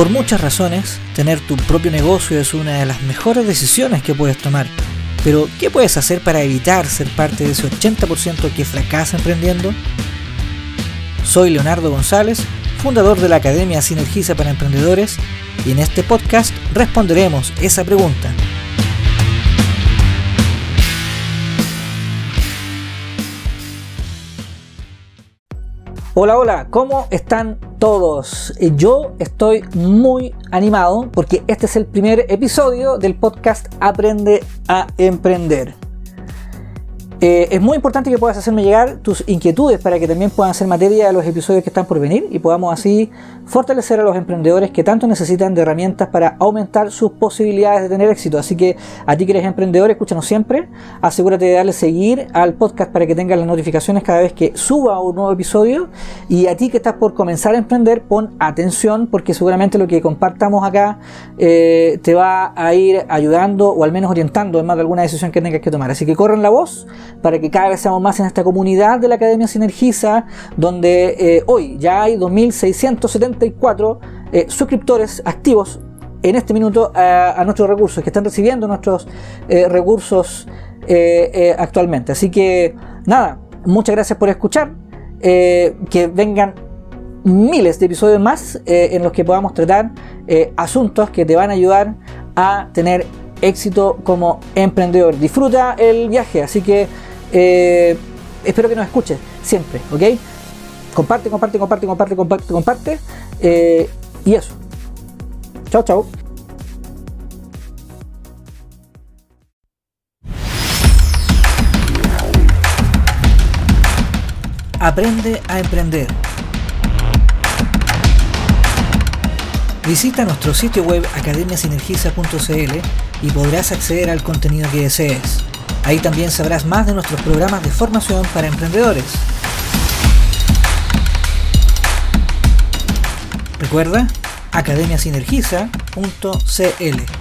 Por muchas razones, tener tu propio negocio es una de las mejores decisiones que puedes tomar. Pero, ¿qué puedes hacer para evitar ser parte de ese 80% que fracasa emprendiendo? Soy Leonardo González, fundador de la Academia Sinergiza para Emprendedores, y en este podcast responderemos esa pregunta. Hola, hola, ¿cómo están todos? Eh, yo estoy muy animado porque este es el primer episodio del podcast Aprende a Emprender. Eh, es muy importante que puedas hacerme llegar tus inquietudes para que también puedan ser materia de los episodios que están por venir y podamos así fortalecer a los emprendedores que tanto necesitan de herramientas para aumentar sus posibilidades de tener éxito. Así que a ti que eres emprendedor, escúchanos siempre. Asegúrate de darle seguir al podcast para que tengas las notificaciones cada vez que suba un nuevo episodio. Y a ti que estás por comenzar a emprender, pon atención porque seguramente lo que compartamos acá eh, te va a ir ayudando o al menos orientando en más de alguna decisión que tengas que tomar. Así que corren la voz para que cada vez seamos más en esta comunidad de la Academia Sinergiza, donde eh, hoy ya hay 2.674 eh, suscriptores activos en este minuto a, nuestros recursos, que están recibiendo nuestros eh, recursos actualmente. Así que nada, muchas gracias por escuchar, que vengan miles de episodios más en los que podamos tratar asuntos que te van a ayudar a tener éxito como emprendedor. Disfruta el viaje, así que eh, espero que nos escuches siempre, ¿ok? Comparte, comparte, comparte, comparte, comparte, comparte. Eh, y eso. Chao, chao. Aprende a emprender. Visita nuestro sitio web academiasinergiza.cl y podrás acceder al contenido que desees. Ahí también sabrás más de nuestros programas de formación para emprendedores. Recuerda academiasinergiza.cl